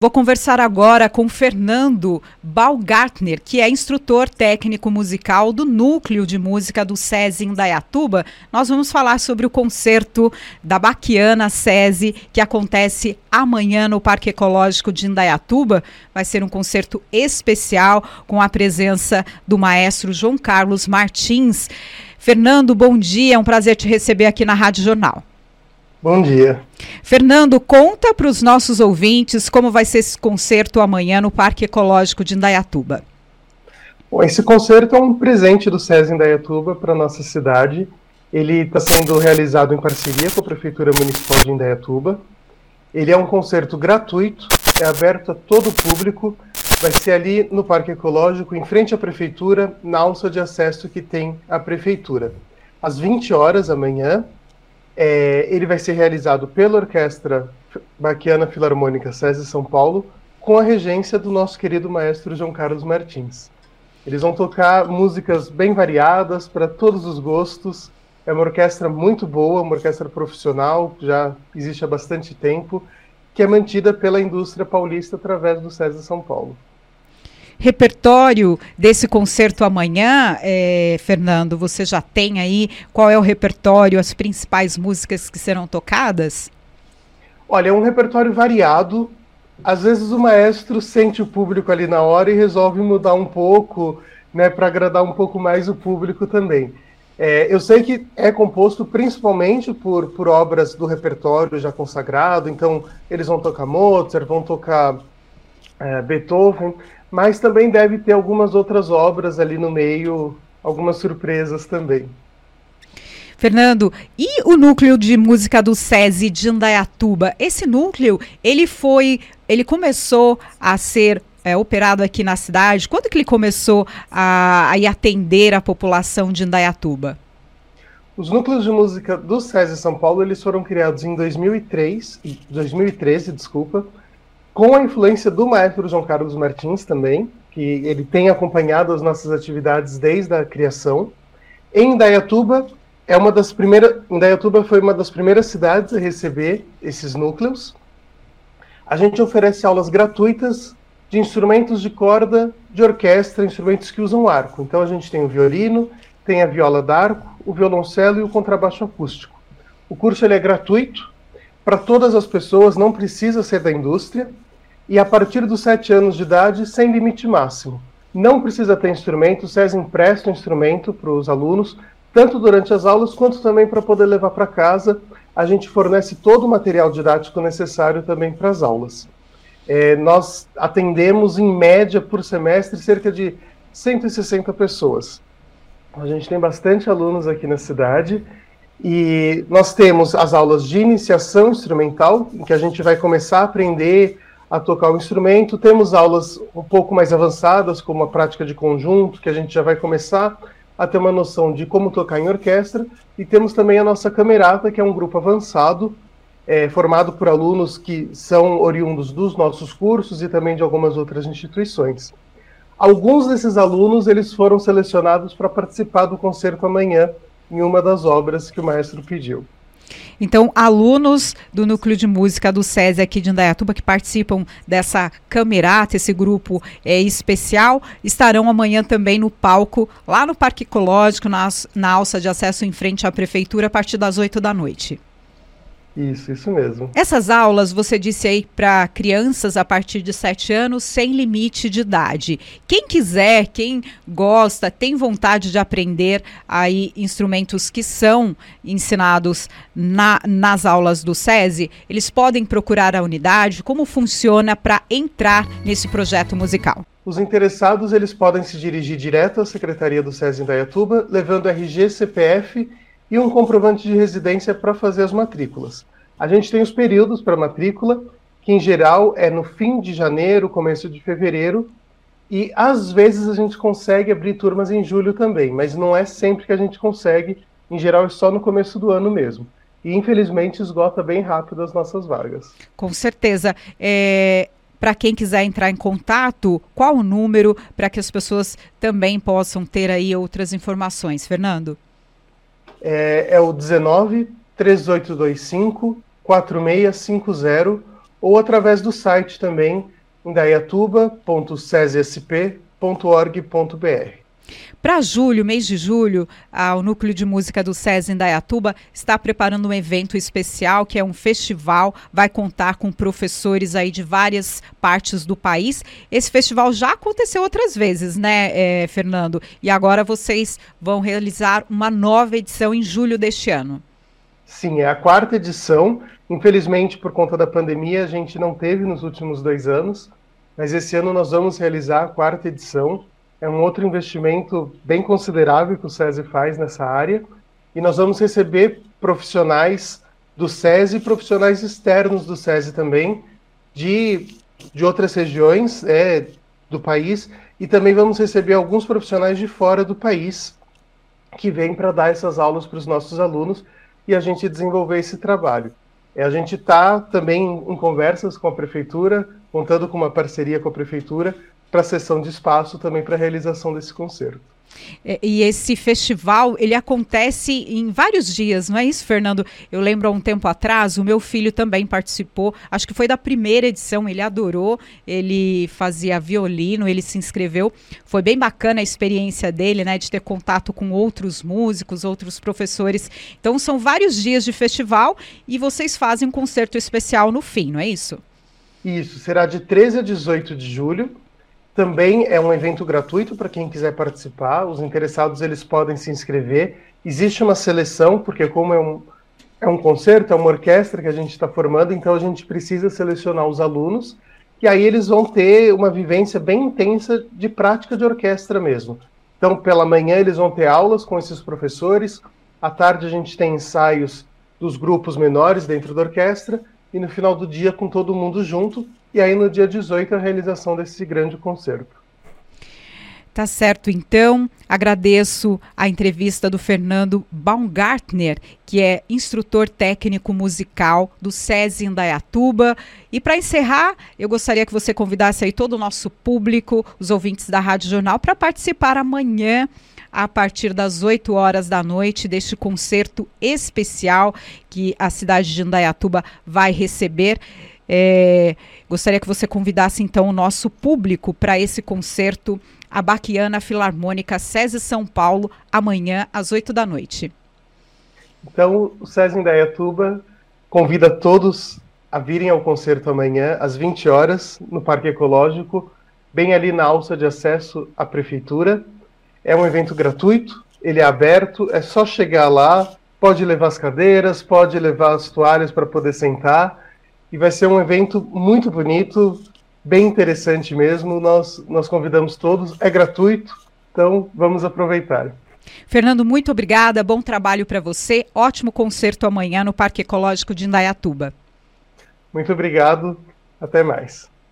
Vou conversar agora com Fernando Balgartner, que é instrutor técnico musical do Núcleo de Música do SESI em Dayatuba. Nós vamos falar sobre o concerto da Baquiana SESI, que acontece amanhã no Parque Ecológico de Indaiatuba. Vai ser um concerto especial com a presença do maestro João Carlos Martins. Fernando, bom dia, é um prazer te receber aqui na Rádio Jornal. Bom dia. Fernando, conta para os nossos ouvintes como vai ser esse concerto amanhã no Parque Ecológico de Indaiatuba. Bom, esse concerto é um presente do SESI Indaiatuba para a nossa cidade. Ele está sendo realizado em parceria com a Prefeitura Municipal de Indaiatuba. Ele é um concerto gratuito, é aberto a todo o público. Vai ser ali no Parque Ecológico, em frente à Prefeitura, na alça de acesso que tem a Prefeitura. Às 20 horas amanhã, é, ele vai ser realizado pela Orquestra Baquiana Filarmônica SESI São Paulo, com a regência do nosso querido maestro João Carlos Martins. Eles vão tocar músicas bem variadas, para todos os gostos. É uma orquestra muito boa, uma orquestra profissional, já existe há bastante tempo, que é mantida pela indústria paulista através do SESI São Paulo repertório desse concerto amanhã, é, Fernando, você já tem aí qual é o repertório, as principais músicas que serão tocadas? Olha, é um repertório variado. Às vezes o maestro sente o público ali na hora e resolve mudar um pouco, né, para agradar um pouco mais o público também. É, eu sei que é composto principalmente por, por obras do repertório já consagrado, então eles vão tocar Mozart, vão tocar é, Beethoven, mas também deve ter algumas outras obras ali no meio, algumas surpresas também. Fernando, e o núcleo de música do SESI de Indaiatuba? Esse núcleo, ele foi, ele começou a ser é, operado aqui na cidade? Quando que ele começou a, a atender a população de Indaiatuba? Os núcleos de música do SESI São Paulo, eles foram criados em 2003, 2013, desculpa, com a influência do maestro João Carlos Martins também, que ele tem acompanhado as nossas atividades desde a criação. Em Indaiatuba, é uma das primeiras, Indaiatuba foi uma das primeiras cidades a receber esses núcleos. A gente oferece aulas gratuitas de instrumentos de corda, de orquestra, instrumentos que usam arco. Então a gente tem o violino, tem a viola d'arco, o violoncelo e o contrabaixo acústico. O curso ele é gratuito para todas as pessoas, não precisa ser da indústria e a partir dos 7 anos de idade, sem limite máximo. Não precisa ter instrumento, o SES empresta o instrumento para os alunos, tanto durante as aulas quanto também para poder levar para casa. A gente fornece todo o material didático necessário também para as aulas. É, nós atendemos, em média, por semestre, cerca de 160 pessoas. A gente tem bastante alunos aqui na cidade e nós temos as aulas de iniciação instrumental, em que a gente vai começar a aprender a tocar o instrumento. Temos aulas um pouco mais avançadas, como a prática de conjunto, que a gente já vai começar a ter uma noção de como tocar em orquestra. E temos também a nossa camerata, que é um grupo avançado, é, formado por alunos que são oriundos dos nossos cursos e também de algumas outras instituições. Alguns desses alunos eles foram selecionados para participar do concerto amanhã em uma das obras que o maestro pediu. Então, alunos do Núcleo de Música do SESI aqui de Indaiatuba que participam dessa camerata, esse grupo é, especial, estarão amanhã também no palco, lá no Parque Ecológico, na, na alça de acesso em frente à Prefeitura, a partir das 8 da noite. Isso, isso mesmo. Essas aulas, você disse aí, para crianças a partir de 7 anos, sem limite de idade. Quem quiser, quem gosta, tem vontade de aprender aí instrumentos que são ensinados na, nas aulas do SESI, eles podem procurar a unidade. Como funciona para entrar nesse projeto musical? Os interessados, eles podem se dirigir direto à Secretaria do SESI em Dayatuba, levando RG, CPF e um comprovante de residência para fazer as matrículas. A gente tem os períodos para matrícula, que em geral é no fim de janeiro, começo de fevereiro, e às vezes a gente consegue abrir turmas em julho também, mas não é sempre que a gente consegue, em geral é só no começo do ano mesmo. E infelizmente esgota bem rápido as nossas vagas. Com certeza. É, para quem quiser entrar em contato, qual o número para que as pessoas também possam ter aí outras informações, Fernando? É, é o 19 3825 4650 ou através do site também, indaiatuba.cesesp.org.br. Para julho, mês de julho, o Núcleo de Música do SESI em Dayatuba está preparando um evento especial, que é um festival, vai contar com professores aí de várias partes do país. Esse festival já aconteceu outras vezes, né, é, Fernando? E agora vocês vão realizar uma nova edição em julho deste ano. Sim, é a quarta edição. Infelizmente, por conta da pandemia, a gente não teve nos últimos dois anos, mas esse ano nós vamos realizar a quarta edição é um outro investimento bem considerável que o SESI faz nessa área. E nós vamos receber profissionais do SESI e profissionais externos do SESI também, de, de outras regiões é, do país. E também vamos receber alguns profissionais de fora do país que vêm para dar essas aulas para os nossos alunos e a gente desenvolver esse trabalho. É, a gente está também em conversas com a prefeitura, contando com uma parceria com a prefeitura, para a sessão de espaço também para a realização desse concerto. É, e esse festival, ele acontece em vários dias, não é isso, Fernando? Eu lembro há um tempo atrás, o meu filho também participou, acho que foi da primeira edição, ele adorou, ele fazia violino, ele se inscreveu. Foi bem bacana a experiência dele, né, de ter contato com outros músicos, outros professores. Então são vários dias de festival e vocês fazem um concerto especial no fim, não é isso? Isso, será de 13 a 18 de julho também é um evento gratuito para quem quiser participar. Os interessados eles podem se inscrever. Existe uma seleção, porque como é um, é um concerto, é uma orquestra que a gente está formando, então a gente precisa selecionar os alunos. E aí eles vão ter uma vivência bem intensa de prática de orquestra mesmo. Então, pela manhã eles vão ter aulas com esses professores. À tarde a gente tem ensaios dos grupos menores dentro da orquestra e no final do dia com todo mundo junto e aí no dia 18 a realização desse grande concerto. Tá certo, então. Agradeço a entrevista do Fernando Baumgartner, que é instrutor técnico musical do SESI Indaiatuba. E para encerrar, eu gostaria que você convidasse aí todo o nosso público, os ouvintes da Rádio Jornal, para participar amanhã a partir das 8 horas da noite deste concerto especial que a cidade de Indaiatuba vai receber. É, gostaria que você convidasse então o nosso público para esse concerto a Baquiana Filarmônica SESI São Paulo, amanhã às 8 da noite. Então, o SESI Indaiatuba convida todos a virem ao concerto amanhã às 20 horas no Parque Ecológico, bem ali na alça de acesso à prefeitura. É um evento gratuito, ele é aberto, é só chegar lá, pode levar as cadeiras, pode levar as toalhas para poder sentar e vai ser um evento muito bonito, bem interessante mesmo. Nós, nós convidamos todos, é gratuito, então vamos aproveitar. Fernando, muito obrigada, bom trabalho para você, ótimo concerto amanhã no Parque Ecológico de Indaiatuba. Muito obrigado, até mais.